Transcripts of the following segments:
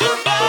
goodbye.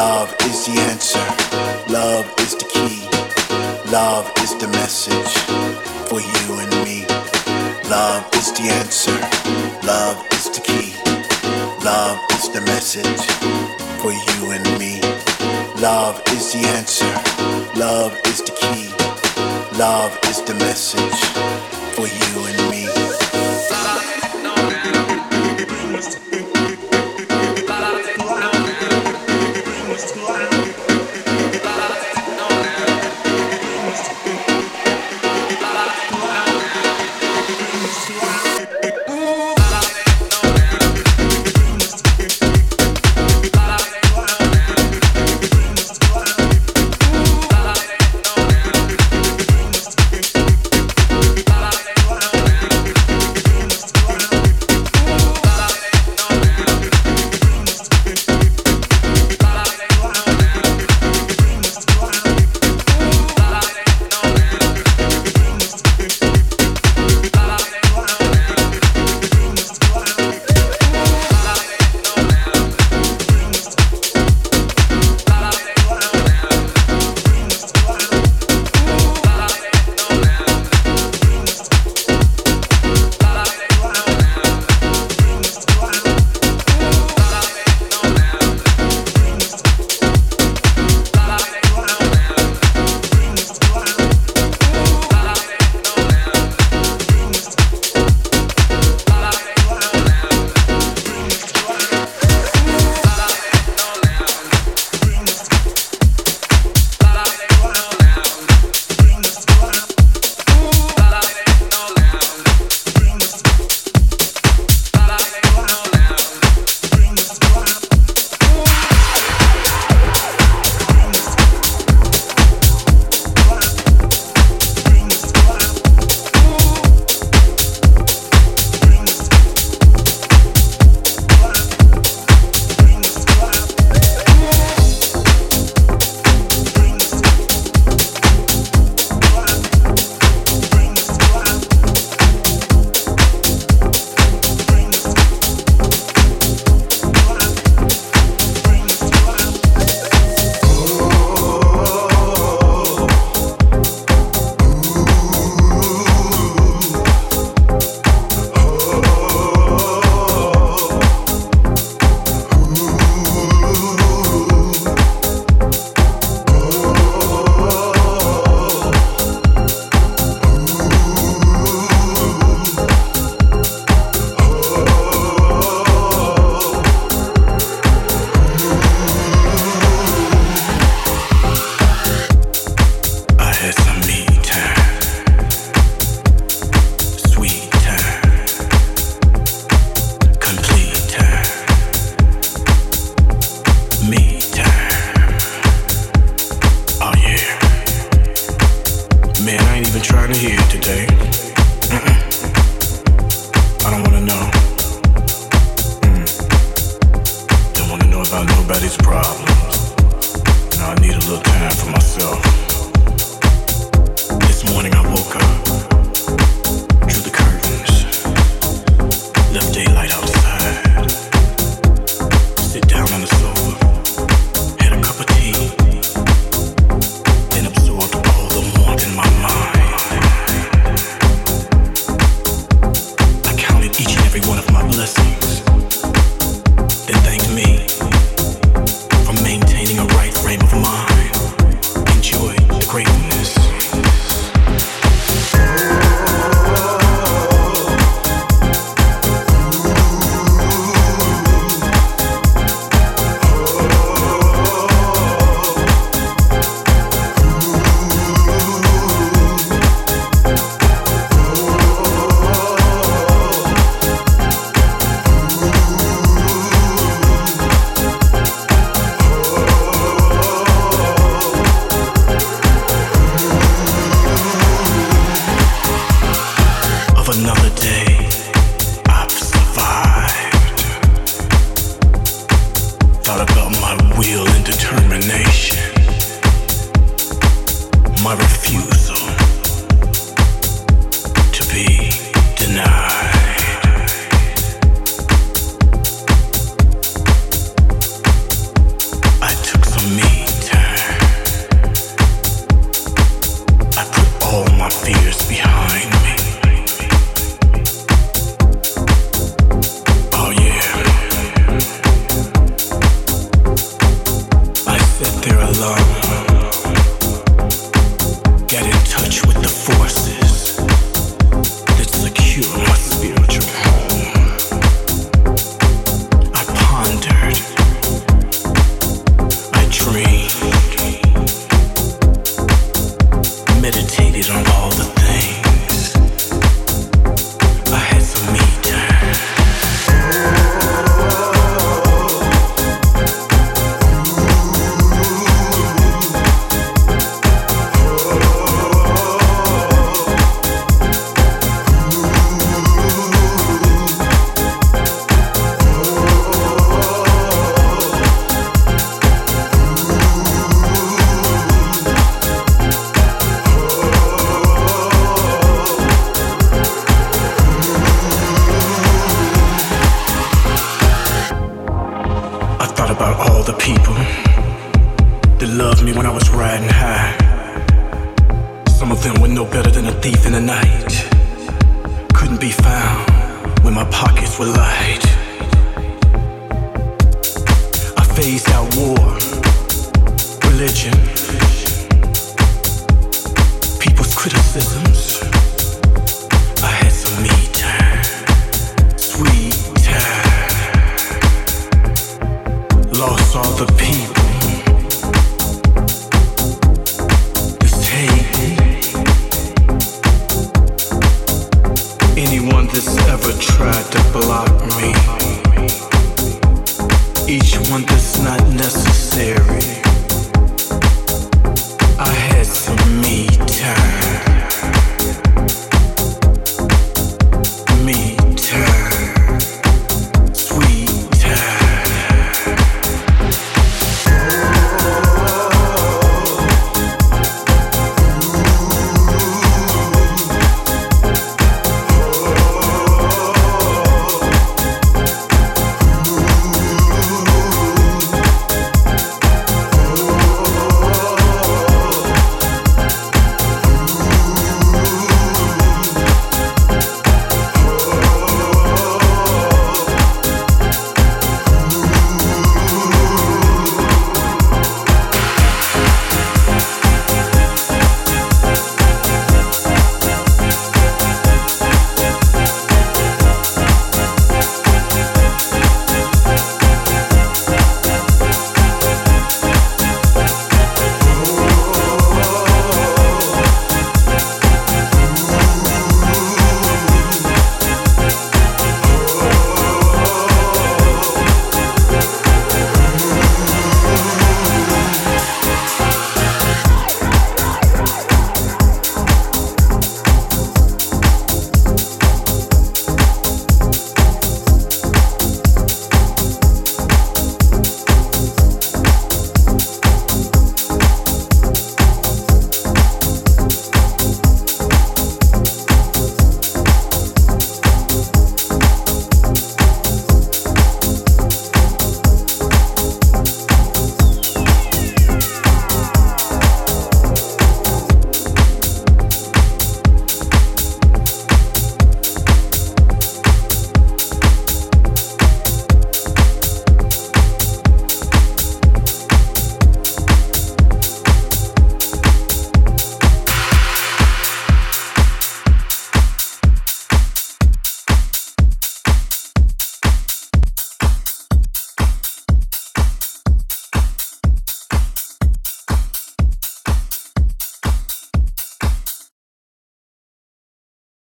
Love is the answer. Love is the key. Love is the message for you and me. Love is the answer. Love is the key. Love is the message for you and me. Love is the answer. Love is the key. Love is the message for you and me.